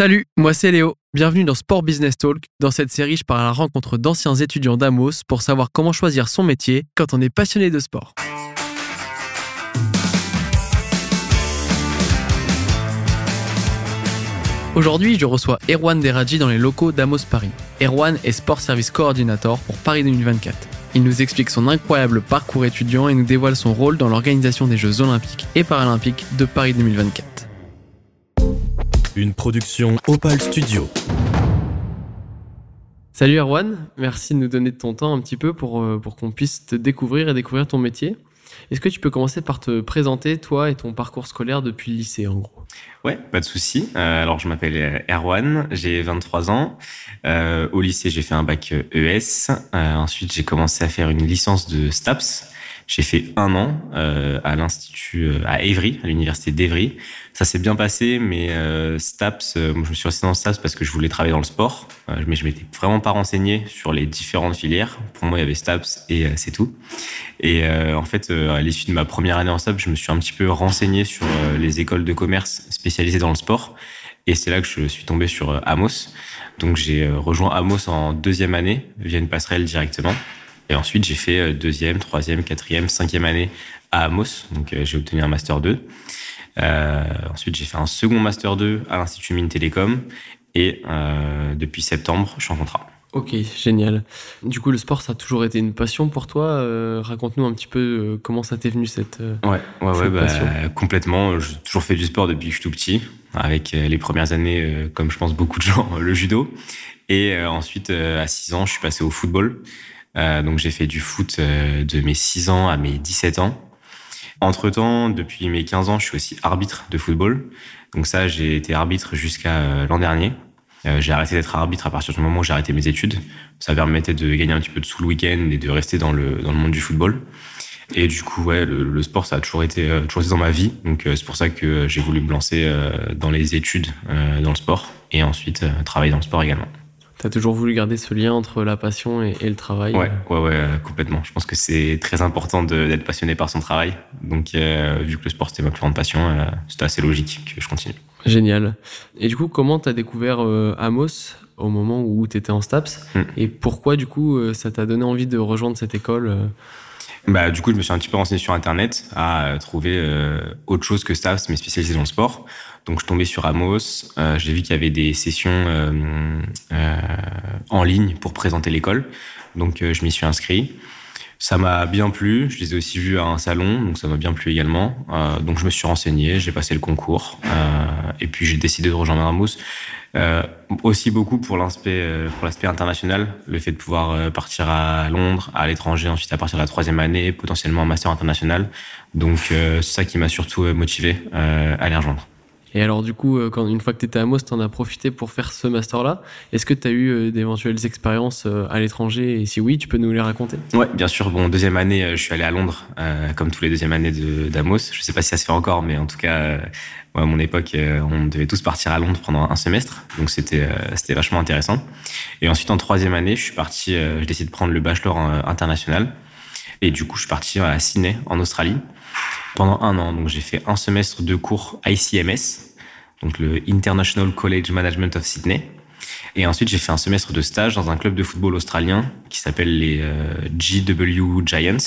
Salut, moi c'est Léo. Bienvenue dans Sport Business Talk. Dans cette série, je pars à la rencontre d'anciens étudiants d'Amos pour savoir comment choisir son métier quand on est passionné de sport. Aujourd'hui, je reçois Erwan Deradji dans les locaux d'Amos Paris. Erwan est Sport Service Coordinator pour Paris 2024. Il nous explique son incroyable parcours étudiant et nous dévoile son rôle dans l'organisation des Jeux Olympiques et Paralympiques de Paris 2024. Une production Opal Studio. Salut Erwan, merci de nous donner de ton temps un petit peu pour, euh, pour qu'on puisse te découvrir et découvrir ton métier. Est-ce que tu peux commencer par te présenter, toi et ton parcours scolaire depuis le lycée, en gros? Ouais, pas de souci. Euh, alors, je m'appelle Erwan, j'ai 23 ans. Euh, au lycée, j'ai fait un bac ES. Euh, ensuite, j'ai commencé à faire une licence de STAPS. J'ai fait un an euh, à l'institut euh, à Évry, à l'université d'Evry. Ça s'est bien passé, mais euh, STAPS, je me suis resté dans STAPS parce que je voulais travailler dans le sport, mais je m'étais vraiment pas renseigné sur les différentes filières. Pour moi, il y avait STAPS et c'est tout. Et en fait, à l'issue de ma première année en STAPS, je me suis un petit peu renseigné sur les écoles de commerce spécialisées dans le sport. Et c'est là que je suis tombé sur Amos. Donc j'ai rejoint Amos en deuxième année via une passerelle directement. Et ensuite, j'ai fait euh, deuxième, troisième, quatrième, cinquième année à Amos. Donc, euh, j'ai obtenu un master 2. Euh, ensuite, j'ai fait un second master 2 à l'Institut Mines Télécom. Et euh, depuis septembre, je suis en contrat. Ok, génial. Du coup, le sport, ça a toujours été une passion pour toi. Euh, Raconte-nous un petit peu comment ça t'est venu cette. Ouais, ouais, Cette ouais, bah, complètement. J'ai toujours fait du sport depuis que je suis tout petit. Avec les premières années, comme je pense beaucoup de gens, le judo. Et ensuite, à 6 ans, je suis passé au football. Euh, donc, j'ai fait du foot euh, de mes 6 ans à mes 17 ans. Entre-temps, depuis mes 15 ans, je suis aussi arbitre de football. Donc ça, j'ai été arbitre jusqu'à euh, l'an dernier. J'ai arrêté d'être arbitre à partir du moment où j'ai arrêté mes études. Ça me permettait de gagner un petit peu de sous le week-end et de rester dans le, dans le monde du football. Et du coup, ouais, le, le sport, ça a toujours été, toujours été dans ma vie. Donc c'est pour ça que j'ai voulu me lancer dans les études dans le sport et ensuite travailler dans le sport également. T'as toujours voulu garder ce lien entre la passion et, et le travail. Ouais, ouais, ouais, complètement. Je pense que c'est très important d'être passionné par son travail. Donc, euh, vu que le sport c'était ma plus grande passion, euh, c'était assez logique que je continue. Génial. Et du coup, comment t'as découvert euh, Amos au moment où t'étais en STAPS Hmm. Et pourquoi, du coup, ça t'a donné envie de rejoindre cette école Bah, du coup, je me suis un petit peu renseigné sur Internet à trouver euh, autre chose que STAPS, mais spécialisé dans le sport. Donc, je tombé sur Amos. Euh, j'ai vu qu'il y avait des sessions euh, euh, en ligne pour présenter l'école. Donc, je m'y suis inscrit. Ça m'a bien plu. Je les ai aussi vus à un salon, donc ça m'a bien plu également. Donc, je me suis renseigné, j'ai passé le concours. Et puis, j'ai décidé de rejoindre Amos. Aussi beaucoup pour l'aspect pour l'aspect international, le fait de pouvoir partir à Londres, à l'étranger, ensuite à partir de la troisième année, potentiellement un master international. Donc c'est ça qui m'a surtout motivé à les rejoindre. Et alors, du coup, euh, quand, une fois que t'étais à Amos, t'en as profité pour faire ce master-là. Est-ce que t'as eu euh, d'éventuelles expériences euh, à l'étranger? Et si oui, tu peux nous les raconter? Ouais, bien sûr. Bon, deuxième année, je suis allé à Londres, comme tous les deuxièmes années de- d'Amos. Je sais pas si ça se fait encore, mais en tout cas, à mon époque, on devait tous partir à Londres pendant un semestre, donc c'était c'était vachement intéressant. Et ensuite, en troisième année, je suis parti. j'ai décidé de prendre le bachelor international, et du coup, je suis parti à Sydney, en Australie, pendant un an. Donc, j'ai fait un semestre de cours ICMS, donc le International College Management of Sydney. Et ensuite, j'ai fait un semestre de stage dans un club de football australien qui s'appelle les euh, GW Giants.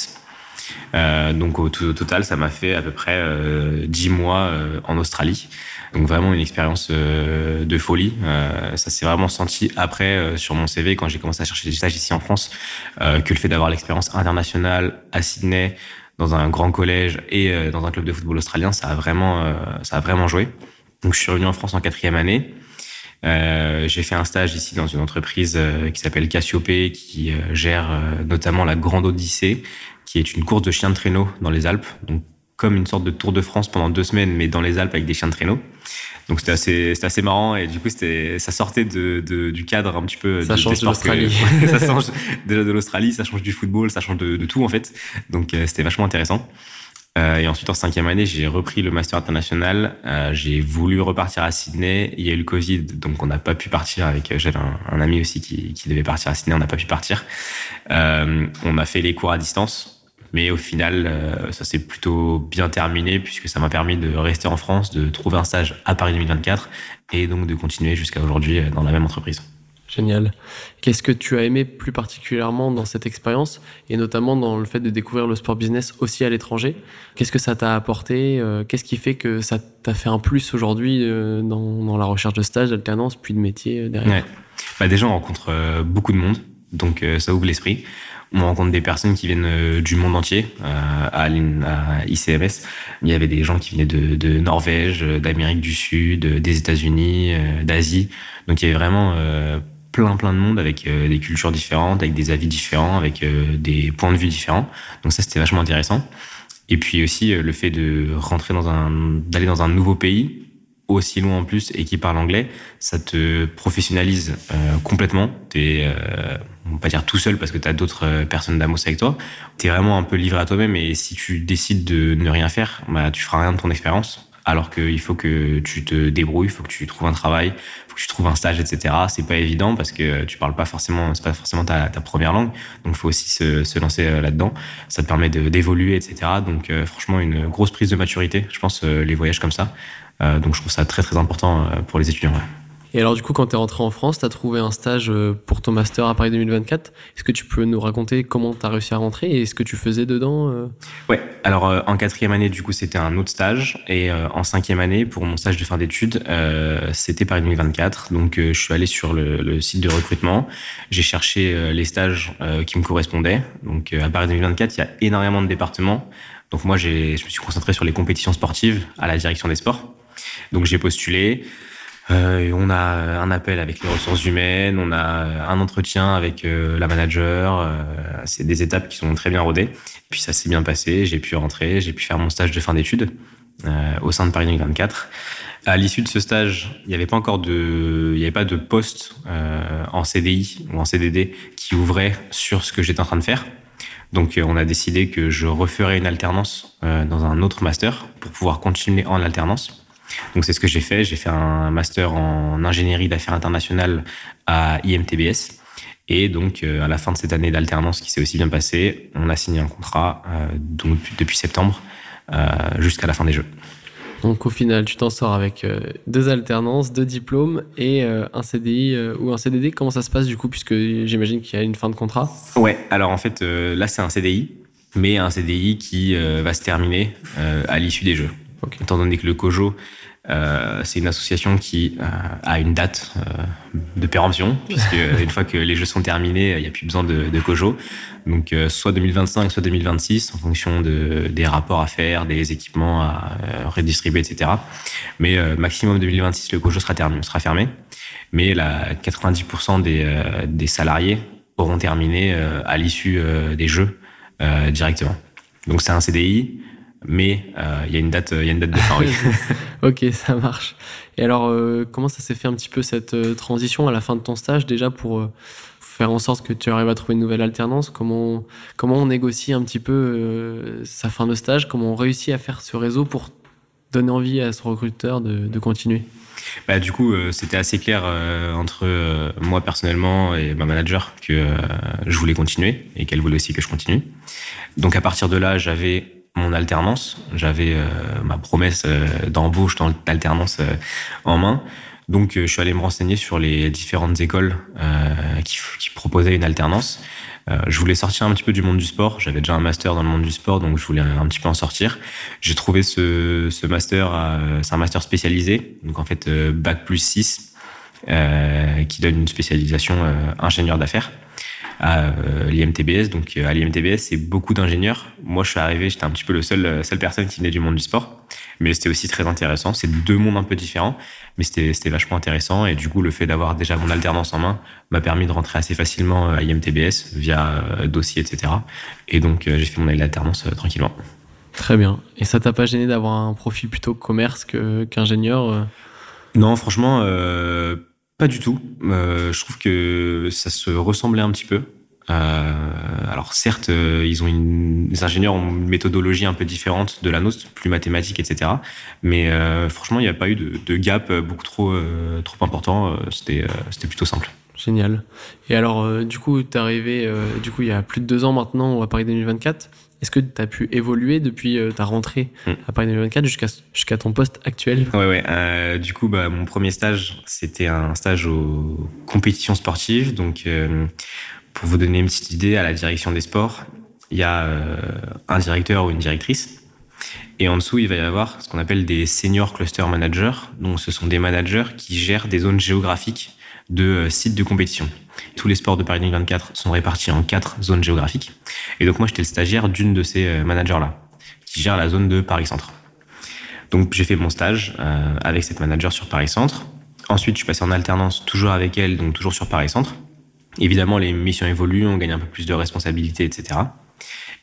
Euh, donc au, total, ça m'a fait à peu près euh, 10 mois euh, en Australie. Donc vraiment une expérience de folie. Ça s'est vraiment senti après sur mon CV quand j'ai commencé à chercher des stages ici en France que le fait d'avoir l'expérience internationale à Sydney dans un grand collège et euh, dans un club de football australien, ça a vraiment, euh, ça a vraiment joué. Donc je suis revenu en France en quatrième année. Euh, j'ai fait un stage ici dans une entreprise euh, qui s'appelle Cassiope, qui euh, gère euh, notamment la Grande Odyssée, qui est une course de chiens de traîneau dans les Alpes. Comme une sorte de Tour de France pendant deux semaines, mais dans les Alpes avec des chiens de traîneau. Donc c'était assez, c'était assez marrant et du coup c'était, ça sortait de, de- du cadre un petit peu. Ça de- change de l'Australie. Ça change déjà de l'Australie, ça change du football, ça change de, de tout en fait. Donc euh, c'était vachement intéressant. Euh, et ensuite, en cinquième année, j'ai repris le master international. Euh, j'ai voulu repartir à Sydney. Il y a eu le Covid, donc on n'a pas pu partir. Avec j'avais un, un ami aussi qui, qui devait partir à Sydney, on n'a pas pu partir. On a fait les cours à distance. Mais au final, ça s'est plutôt bien terminé puisque ça m'a permis de rester en France, de trouver un stage à Paris 2024 et donc de continuer jusqu'à aujourd'hui dans la même entreprise. Génial. Qu'est-ce que tu as aimé plus particulièrement dans cette expérience et notamment dans le fait de découvrir le sport business aussi à l'étranger? Qu'est-ce que ça t'a apporté euh, Qu'est-ce qui fait que ça t'a fait un plus aujourd'hui euh, dans, la recherche de stage, d'alternance, puis de métier euh, derrière? Bah Déjà, on rencontre beaucoup de monde, donc ça ouvre l'esprit. On rencontre des personnes qui viennent du monde entier. à, ICMS, il y avait des gens qui venaient de, de Norvège, d'Amérique du Sud, des États-Unis, d'Asie. Donc il y avait vraiment plein plein de monde avec euh, des cultures différentes, avec des avis différents, avec euh, des points de vue différents. Donc ça c'était vachement intéressant. Et puis aussi euh, le fait de rentrer dans un d'aller dans un nouveau pays aussi loin en plus et qui parle anglais, ça te professionnalise complètement. T'es on va pas dire tout seul parce que tu as d'autres personnes d'Amos avec toi. Tu es vraiment un peu livré à toi-même et si tu décides de ne rien faire, bah tu feras rien de ton expérience alors qu'il faut que tu te débrouilles, il faut que tu trouves un travail, il faut que tu trouves un stage, etc. C'est pas évident parce que tu parles pas forcément, c'est pas forcément ta, première langue, donc il faut aussi se, lancer euh, là-dedans. Ça te permet d'évoluer, etc. Donc euh, franchement, une grosse prise de maturité, je pense, euh, les voyages comme ça. donc je trouve ça très très important pour les étudiants. Et alors, du coup, quand tu es rentré en France, tu as trouvé un stage euh, pour ton master à Paris 2024. Est-ce que tu peux nous raconter comment tu as réussi à rentrer et ce que tu faisais dedans euh? Ouais, alors euh, en quatrième année, du coup, c'était un autre stage. Et en cinquième année, pour mon stage de fin d'études, c'était Paris 2024. Donc, je suis allé sur le, site de recrutement. J'ai cherché les stages qui me correspondaient. Donc, à Paris 2024, il y a énormément de départements. Donc, moi, je me suis concentré sur les compétitions sportives à la direction des sports. Donc, j'ai postulé. Euh, on a un appel avec les ressources humaines, on a un entretien avec euh, la manager. Euh, c'est des étapes qui sont très bien rodées. Puis ça s'est bien passé, j'ai pu rentrer, j'ai pu faire mon stage de fin d'études au sein de Paris 2024. À l'issue de ce stage, il n'y avait pas encore de, il avait pas de poste en CDI ou en CDD qui ouvrait sur ce que j'étais en train de faire. Donc on a décidé que je referais une alternance dans un autre master pour pouvoir continuer en alternance. Donc c'est ce que j'ai fait. J'ai fait un master en ingénierie d'affaires internationales à IMTBS. Et donc euh, à la fin de cette année d'alternance qui s'est aussi bien passée, on a signé un contrat euh, donc, depuis septembre euh, jusqu'à la fin des Jeux. Donc au final, tu t'en sors avec deux alternances, deux diplômes et un CDI ou un CDD. Comment ça se passe du coup, puisque j'imagine qu'il y a une fin de contrat? Ouais, alors en fait, là c'est un CDI, mais un CDI qui va se terminer à l'issue des Jeux. Étant donné que le COJO, euh, c'est une association qui euh, a une date euh, de péremption, puisque une fois que les jeux sont terminés, il n'y a plus besoin de, de COJO. Donc, soit 2025, soit 2026, en fonction de, des rapports à faire, des équipements à redistribuer, etc. Mais maximum 2026, le COJO sera, terminé, sera fermé. Mais la 90% des, des salariés auront terminé à l'issue des jeux directement. Donc, c'est un CDI mais euh, il y a une date, il y a une date de fin. ok, ça marche. Et alors, euh, comment ça s'est fait un petit peu cette euh, transition à la fin de ton stage déjà pour faire en sorte que tu arrives à trouver une nouvelle alternance? Comment comment on négocie un petit peu sa fin de stage? Comment on réussit à faire ce réseau pour donner envie à ce recruteur de, de continuer? Bah, du coup, c'était assez clair entre moi personnellement et ma manager que je voulais continuer et qu'elle voulait aussi que je continue. Donc à partir de là, j'avais mon alternance. J'avais euh, ma promesse euh, d'embauche dans l'alternance euh, en main. Donc, je suis allé me renseigner sur les différentes écoles qui, qui, proposaient une alternance. je voulais sortir un petit peu du monde du sport. J'avais déjà un master dans le monde du sport, donc je voulais un petit peu en sortir. J'ai trouvé ce, ce master, c'est un master spécialisé, donc en fait bac plus 6, qui donne une spécialisation ingénieur d'affaires à euh, l'IMTBS. Donc euh, à l'IMTBS, c'est beaucoup d'ingénieurs. Moi, je suis arrivé, j'étais un petit peu le seul, euh, seule personne qui venait du monde du sport. Mais c'était aussi très intéressant. C'est deux mondes un peu différents, mais c'était vachement intéressant. Et du coup, le fait d'avoir déjà mon alternance en main m'a permis de rentrer assez facilement à IMTBS via dossier, etc. Et donc, j'ai fait mon année d'alternance tranquillement. Très bien. Et ça t'a pas gêné d'avoir un profil plutôt commerce qu'ingénieur Non, franchement, pas du tout. Euh, je trouve que ça se ressemblait un petit peu. Euh, alors certes, euh, ils ont les ingénieurs ont une méthodologie un peu différente de la nôtre, plus mathématique, etc. Mais franchement, il n'y a pas eu de, gap beaucoup trop trop important. C'était c'était plutôt simple. Génial. Et alors, du coup, tu es arrivé, du coup, il y a plus de deux ans maintenant à Paris 2024. Est-ce que tu as pu évoluer depuis ta rentrée Mm. à Paris 2024 jusqu'à ton poste actuel? Ouais, ouais. euh, du coup, bah, mon premier stage, c'était un stage aux compétitions sportives. Donc, euh, pour vous donner une petite idée, à la direction des sports, il y a euh, un directeur ou une directrice. Et en dessous, il va y avoir ce qu'on appelle des senior cluster managers. Donc, ce sont des managers qui gèrent des zones géographiques de euh, sites de compétition. Tous les sports de Paris 2024 sont répartis en quatre zones géographiques. Et donc, moi, j'étais le stagiaire d'une de ces euh, managers-là, qui gère la zone de Paris Centre. Donc, j'ai fait mon stage euh, avec cette manager sur Paris Centre. Ensuite, je suis passé en alternance, toujours avec elle, donc toujours sur Paris Centre. Évidemment, les missions évoluent, on gagne un peu plus de responsabilités, etc.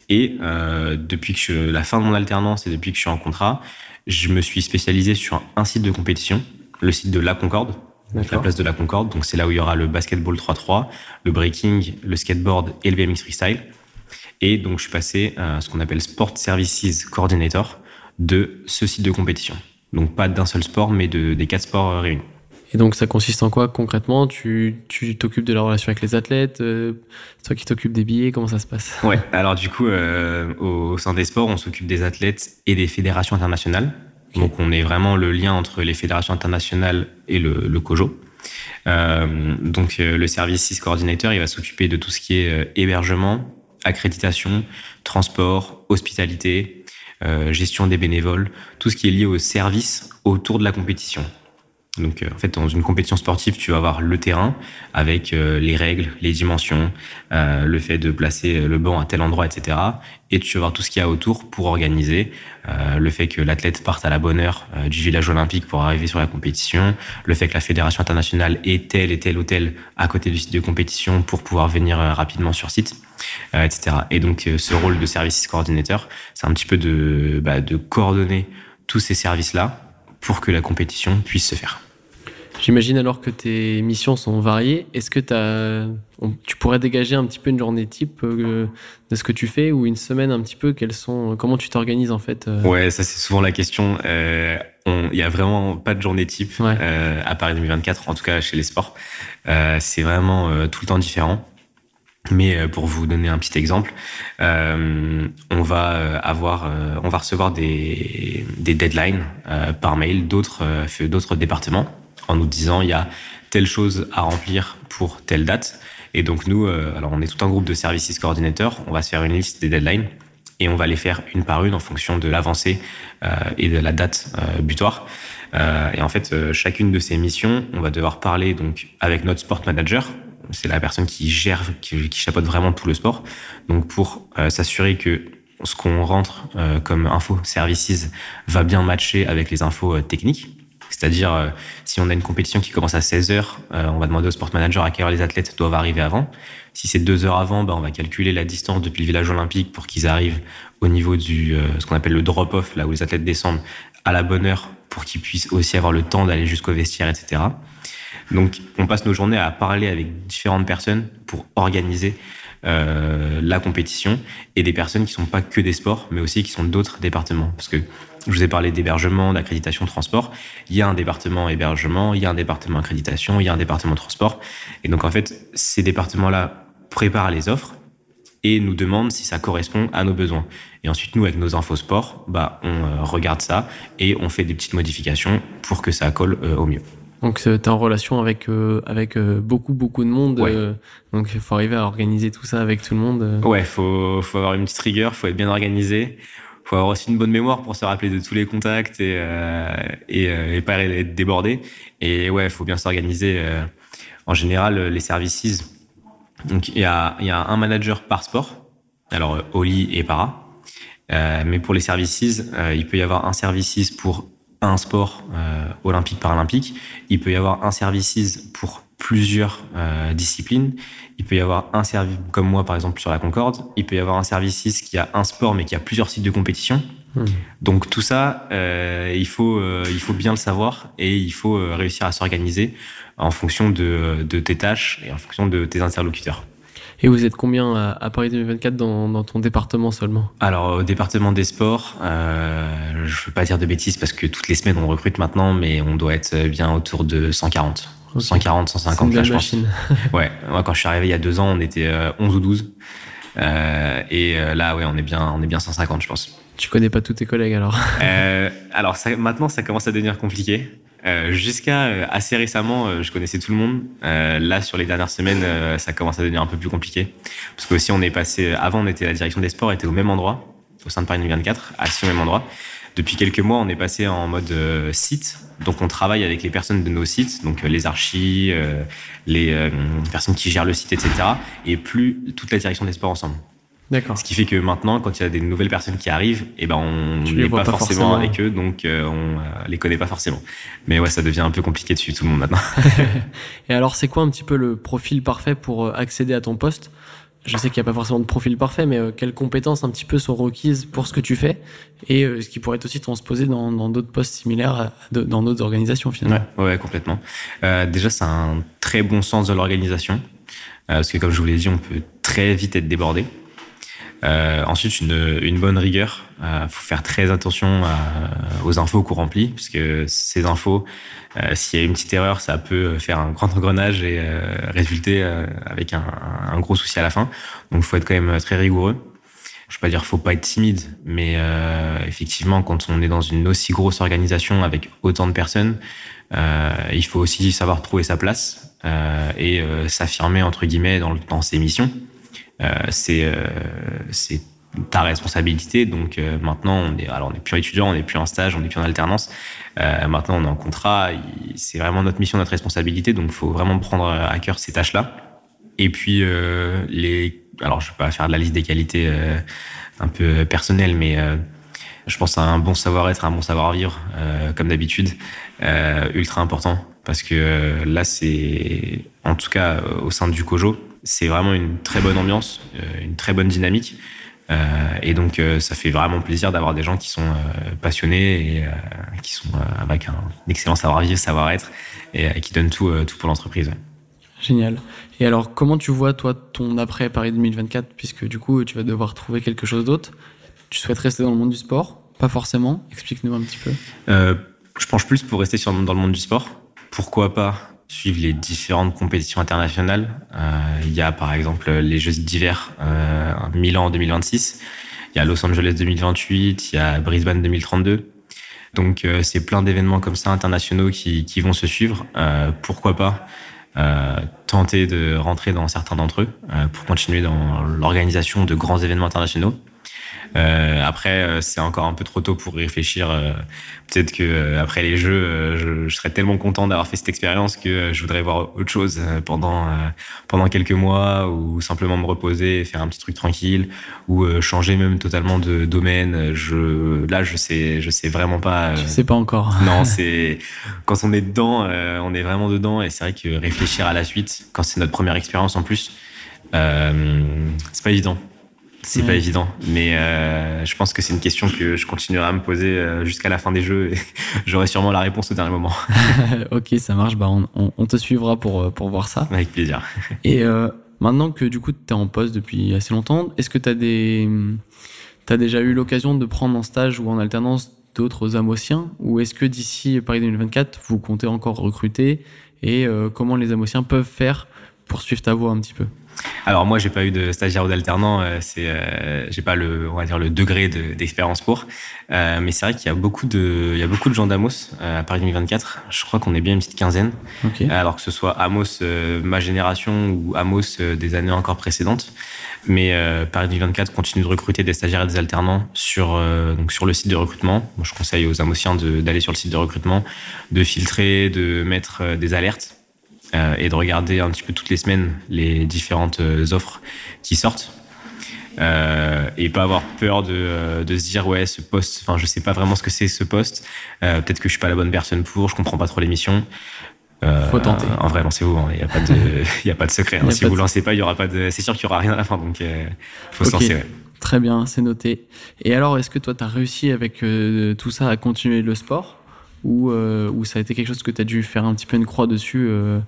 Et depuis que la fin de mon alternance et depuis que je suis en contrat, je me suis spécialisé sur un site de compétition, le site de La Concorde, donc la place de la Concorde. Donc c'est là où il y aura le basketball 3-3, le breaking, le skateboard et le BMX freestyle. Et donc je suis passé à ce qu'on appelle Sport Services Coordinator de ce site de compétition. Donc pas d'un seul sport, mais de, des quatre sports euh, réunis. Et donc ça consiste en quoi concrètement? Tu tu t'occupes de la relation avec les athlètes euh, C'est toi qui t'occupes des billets Comment ça se passe? Ouais, alors du coup, euh, au sein des sports, on s'occupe des athlètes et des fédérations internationales. Donc on est vraiment le lien entre les fédérations internationales et le, le COJO. Euh, donc euh, le service 6 coordinateur, il va s'occuper de tout ce qui est euh, hébergement, accréditation, transport, hospitalité, gestion des bénévoles, tout ce qui est lié au service autour de la compétition. Donc, euh, en fait, dans une compétition sportive, tu vas avoir le terrain avec euh, les règles, les dimensions, euh, le fait de placer le banc à tel endroit, etc. Et tu vas voir tout ce qu'il y a autour pour organiser, le fait que l'athlète parte à la bonne heure du village olympique pour arriver sur la compétition, le fait que la fédération internationale ait tel et tel hôtel à côté du site de compétition pour pouvoir venir rapidement sur site, euh, etc. Et donc, ce rôle de service coordinateur, c'est un petit peu de, bah, de coordonner tous ces services-là pour que la compétition puisse se faire. J'imagine alors que tes missions sont variées. Est-ce que on- tu pourrais dégager un petit peu une journée type euh, de ce que tu fais ou une semaine un petit peu? Quelles sont Comment tu t'organises en fait euh? Ouais, ça c'est souvent la question. Euh, Il y a vraiment pas de journée type Ouais. euh, à Paris 2024, en tout cas chez les sports. Euh, c'est vraiment euh, tout le temps différent. Mais euh, pour vous donner un petit exemple, euh, on va euh, avoir, euh, on va recevoir des, des deadlines euh, par mail d'autres euh, d'autres départements en nous disant il y a telle chose à remplir pour telle date. Et donc nous, euh, alors on est tout un groupe de services coordinateurs, on va se faire une liste des deadlines et on va les faire une par une en fonction de l'avancée euh, et de la date euh, butoir. Et en fait, chacune de ces missions, on va devoir parler donc avec notre sport manager. C'est la personne qui gère, qui, qui chapeaute vraiment tout le sport. Donc pour s'assurer que ce qu'on rentre comme info services va bien matcher avec les infos techniques. C'est-à-dire, euh, si on a une compétition qui commence à 16 heures, euh, on va demander au sport manager à quelle heure les athlètes doivent arriver avant. Si c'est deux heures avant, bah, on va calculer la distance depuis le village olympique pour qu'ils arrivent au niveau du euh, ce qu'on appelle le drop-off, là où les athlètes descendent à la bonne heure pour qu'ils puissent aussi avoir le temps d'aller jusqu'au vestiaire, etc. Donc, on passe nos journées à parler avec différentes personnes pour organiser la compétition et des personnes qui sont pas que des sports, mais aussi qui sont d'autres départements. Parce que je vous ai parlé d'hébergement, d'accréditation, transport. Il y a un département hébergement, il y a un département accréditation, il y a un département transport. Et donc, en fait, ces départements-là préparent les offres et nous demandent si ça correspond à nos besoins. Et ensuite, nous, avec nos infos sport, bah, on euh, regarde ça et on fait des petites modifications pour que ça colle euh, au mieux. Donc tu es en relation avec euh, avec euh, beaucoup beaucoup de monde. Ouais. euh, donc il faut arriver à organiser tout ça avec tout le monde. Ouais, faut, faut avoir une petite rigueur, faut être bien organisé, faut avoir aussi une bonne mémoire pour se rappeler de tous les contacts et euh, euh, et pas être débordé. Et ouais, faut bien s'organiser. euh. En général, les services, donc il y a il y a un manager par sport, alors Oli et para. Mais pour les services, il peut y avoir un services pour un sport euh, olympique paralympique. Il peut y avoir un services pour plusieurs euh, disciplines. Il peut y avoir un service, comme moi par exemple sur la Concorde, il peut y avoir un service qui a un sport mais qui a plusieurs sites de compétition. Hmm. Donc tout ça, euh, il, faut, euh, il faut bien le savoir et il faut réussir à s'organiser en fonction de, de tes tâches et en fonction de tes interlocuteurs. Et vous êtes combien à, à Paris 2024 dans, dans ton département seulement? Alors au département des sports, je ne veux pas dire de bêtises parce que toutes les semaines on recrute maintenant, mais on doit être bien autour de 140. Ok. 140, C'est une 150 là je pense. Ouais, moi quand je suis arrivé il y a deux ans, on était euh, 11 ou 12. et là, ouais, on est bien, on est bien 150, je pense. Tu connais pas tous tes collègues alors Alors maintenant, ça commence à devenir compliqué. Jusqu'à assez récemment, je connaissais tout le monde. là, sur les dernières semaines, ça commence à devenir un peu plus compliqué. Parce qu'aussi, on est passé. Avant, on était la direction des sports, était au même endroit, au sein de Paris 24, assis au même endroit. Depuis quelques mois, on est passé en mode euh, site. Donc, on travaille avec les personnes de nos sites, donc euh, les archis, euh, les personnes qui gèrent le site, etc. Et plus toute la direction des sports ensemble. D'accord. Ce qui fait que maintenant, quand il y a des nouvelles personnes qui arrivent, eh ben on n'est pas, pas, forcément, avec eux, donc on les connaît pas forcément. Mais ouais, ça devient un peu compliqué de suivre tout le monde maintenant. Et alors, c'est quoi un petit peu le profil parfait pour accéder à ton poste? Je sais qu'il n'y a pas forcément de profil parfait, mais euh, quelles compétences un petit peu sont requises pour ce que tu fais et euh, ce qui pourrait aussi transposé dans d'autres postes similaires dans d'autres organisations finalement. Ouais, ouais complètement. Euh, déjà, c'est un très bon sens de l'organisation parce que comme je vous l'ai dit, on peut très vite être débordé. Euh, ensuite, une, une, bonne rigueur. Il euh, faut faire très attention aux infos qu'on remplit, puisque ces infos, euh, s'il y a une petite erreur, ça peut faire un grand engrenage et euh, résulter avec un, un, gros souci à la fin. Donc, il faut être quand même très rigoureux. Je ne veux pas dire faut pas être timide, mais effectivement, quand on est dans une aussi grosse organisation avec autant de personnes, il faut aussi savoir trouver sa place et s'affirmer entre guillemets dans, dans ses missions. Euh, c'est euh, c'est ta responsabilité. Donc euh, maintenant, on est, alors on n'est plus étudiant, on n'est plus en stage, on n'est plus en alternance. Euh, maintenant, on est en contrat. C'est vraiment notre mission, notre responsabilité. Donc, faut vraiment prendre à cœur ces tâches-là. Et puis, euh, les, alors je vais pas faire de la liste des qualités euh, un peu personnelles, mais je pense à un bon savoir-être, un bon savoir-vivre, comme d'habitude, ultra important. Parce que là, c'est, en tout cas, au sein du COJO, c'est vraiment une très bonne ambiance, euh, une très bonne dynamique. Euh, et donc, euh, ça fait vraiment plaisir d'avoir des gens qui sont passionnés et qui sont avec un excellent savoir-vivre, savoir-être et qui donnent tout, tout pour l'entreprise. Génial. Et alors, comment tu vois, toi, ton après Paris 2024, puisque du coup, tu vas devoir trouver quelque chose d'autre? Tu souhaites rester dans le monde du sport? Pas forcément. Explique-nous un petit peu. je penche plus pour rester sur, dans le monde du sport. Pourquoi pas suivre les différentes compétitions internationales. Euh, il y a par exemple les Jeux d'hiver euh, Milan en 2026, il y a Los Angeles 2028, il y a Brisbane 2032. Donc euh, c'est plein d'événements comme ça internationaux qui, qui vont se suivre. Euh, pourquoi pas euh, tenter de rentrer dans certains d'entre eux pour continuer dans l'organisation de grands événements internationaux. Euh, après, euh, c'est encore un peu trop tôt pour réfléchir. Euh, peut-être que après les jeux, je, je, serais tellement content d'avoir fait cette expérience que je voudrais voir autre chose pendant pendant quelques mois ou simplement me reposer, faire un petit truc tranquille ou changer même totalement de domaine. Je là, je sais, je sais vraiment pas. Je sais pas encore. non, c'est quand on est dedans, on est vraiment dedans et c'est vrai que réfléchir à la suite, quand c'est notre première expérience en plus, euh, c'est pas évident. C'est pas évident, mais euh, je pense que c'est une question que je continuerai à me poser euh, jusqu'à la fin des jeux et j'aurai sûrement la réponse au dernier moment. ok, ça marche, bah on, on, te suivra pour, euh, pour voir ça. Avec plaisir. et euh, maintenant que du coup tu es en poste depuis assez longtemps, est-ce que tu as, des... as déjà eu l'occasion de prendre en stage ou en alternance d'autres Amosiens ou est-ce que d'ici Paris 2024 vous comptez encore recruter? Et euh, comment les Amosiens peuvent faire pour suivre ta voie un petit peu? Alors moi, j'ai pas eu de stagiaire ou d'alternant. Euh, c'est, euh, j'ai pas le, on va dire le degré d'expérience pour. Euh, mais c'est vrai qu'il y a beaucoup de, il y a beaucoup de gens d'Amos à Paris 2024. Je crois qu'on est bien une petite quinzaine. Alors que ce soit Amos ma génération ou Amos des années encore précédentes. Mais Paris 2024 continue de recruter des stagiaires et des alternants sur donc sur le site de recrutement. Moi, je conseille aux Amosiens d'aller sur le site de recrutement, de filtrer, de mettre des alertes euh, et de regarder un petit peu toutes les semaines les différentes euh, offres qui sortent. Euh, et pas avoir peur de, de, se dire ouais ce poste enfin je sais pas vraiment ce que c'est ce poste euh, peut-être que je suis pas la bonne personne pour je comprends pas trop l'émission euh, faut tenter en vrai lancez-vous il hein, n'y a pas de il a pas de secret hein. si vous de... lancez pas il y aura pas de c'est sûr qu'il y aura rien à la fin donc faut okay. se lancer ouais. très bien c'est noté et alors est-ce que toi tu as réussi avec tout ça à continuer le sport? Ou, euh, ça a été quelque chose que tu as dû faire un petit peu une croix dessus euh,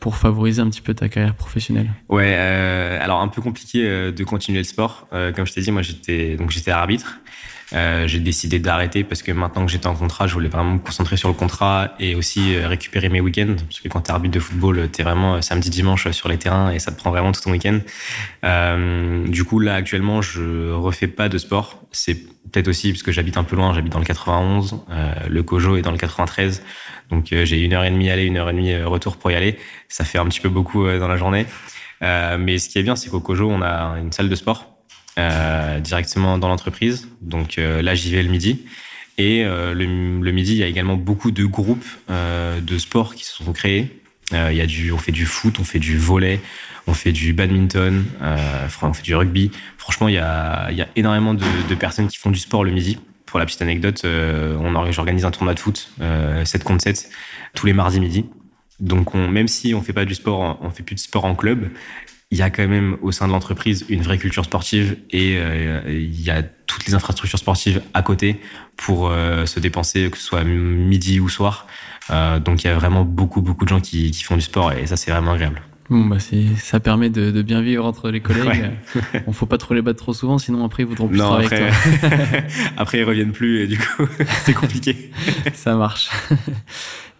pour favoriser un petit peu ta carrière professionnelle Ouais, euh, alors un peu compliqué euh, de continuer le sport. Comme je t'ai dit, moi j'étais donc j'étais arbitre. Euh, j'ai décidé d'arrêter parce que maintenant que j'étais en contrat, je voulais vraiment me concentrer sur le contrat et aussi euh, récupérer mes week-ends. Parce que quand t'es arbitre de football, t'es vraiment euh, samedi, dimanche sur les terrains et ça te prend vraiment tout ton week-end. Euh, du coup, là actuellement, je refais pas de sport. C'est peut-être aussi parce que j'habite un peu loin. J'habite dans le 91. Euh, le Cojo est dans le 93. Donc euh, j'ai une heure et demie aller, une heure et demie retour pour y aller. Ça fait un petit peu beaucoup dans la journée. mais ce qui est bien, c'est qu'au Cojo, on a une salle de sport euh, directement dans l'entreprise. Donc euh, là, j'y vais le midi. Et euh, le, midi, il y a également beaucoup de groupes de sport qui se sont créés. il y a du, on fait du foot, on fait du volet, on fait du badminton, on fait du rugby. Franchement, il y a, énormément de, personnes qui font du sport le midi. Pour la petite anecdote, on j'organise un tournoi de foot 7 contre 7 tous les mardis midi. Donc, on, même si on fait pas du sport, on fait plus de sport en club, il y a quand même au sein de l'entreprise une vraie culture sportive et euh, il y a toutes les infrastructures sportives à côté pour euh, se dépenser, que ce soit midi ou soir. Euh, donc il y a vraiment beaucoup beaucoup de gens qui, qui font du sport et ça c'est vraiment agréable. Bon bah ça permet de, de, bien vivre entre les collègues. Ouais. On faut pas trop les battre trop souvent, sinon après ils voudront plus non, travailler après, avec toi. après ils reviennent plus et du coup c'est compliqué. ça marche.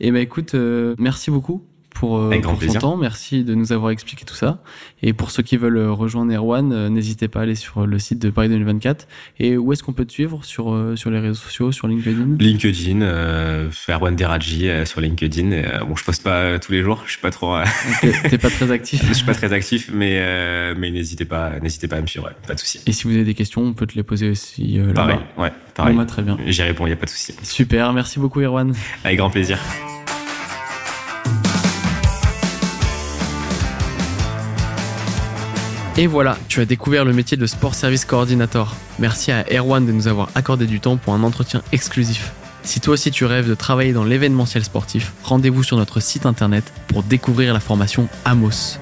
Et ben écoute, euh, merci beaucoup pour, euh, pour ton temps. Merci de nous avoir expliqué tout ça. Et pour ceux qui veulent euh, rejoindre Erwan, euh, n'hésitez pas à aller sur le site de Paris 2024. Et où est-ce qu'on peut te suivre sur, sur les réseaux sociaux, sur LinkedIn? LinkedIn, euh, Erwan Deradji sur LinkedIn. Euh, bon, je poste pas tous les jours, je suis pas trop. T'es pas très actif. je suis pas très actif, mais mais n'hésitez pas, n'hésitez pas à me suivre, pas de souci. Et si vous avez des questions, on peut te les poser aussi là-bas. Pareil, ouais, pareil. Bon, bah, très bien. J'y réponds, il y a pas de souci. Super, merci beaucoup Erwan. Avec grand plaisir. Et voilà, tu as découvert le métier de Sport Service Coordinator. Merci à Erwan de nous avoir accordé du temps pour un entretien exclusif. Si toi aussi tu rêves de travailler dans l'événementiel sportif, rendez-vous sur notre site internet pour découvrir la formation Amos.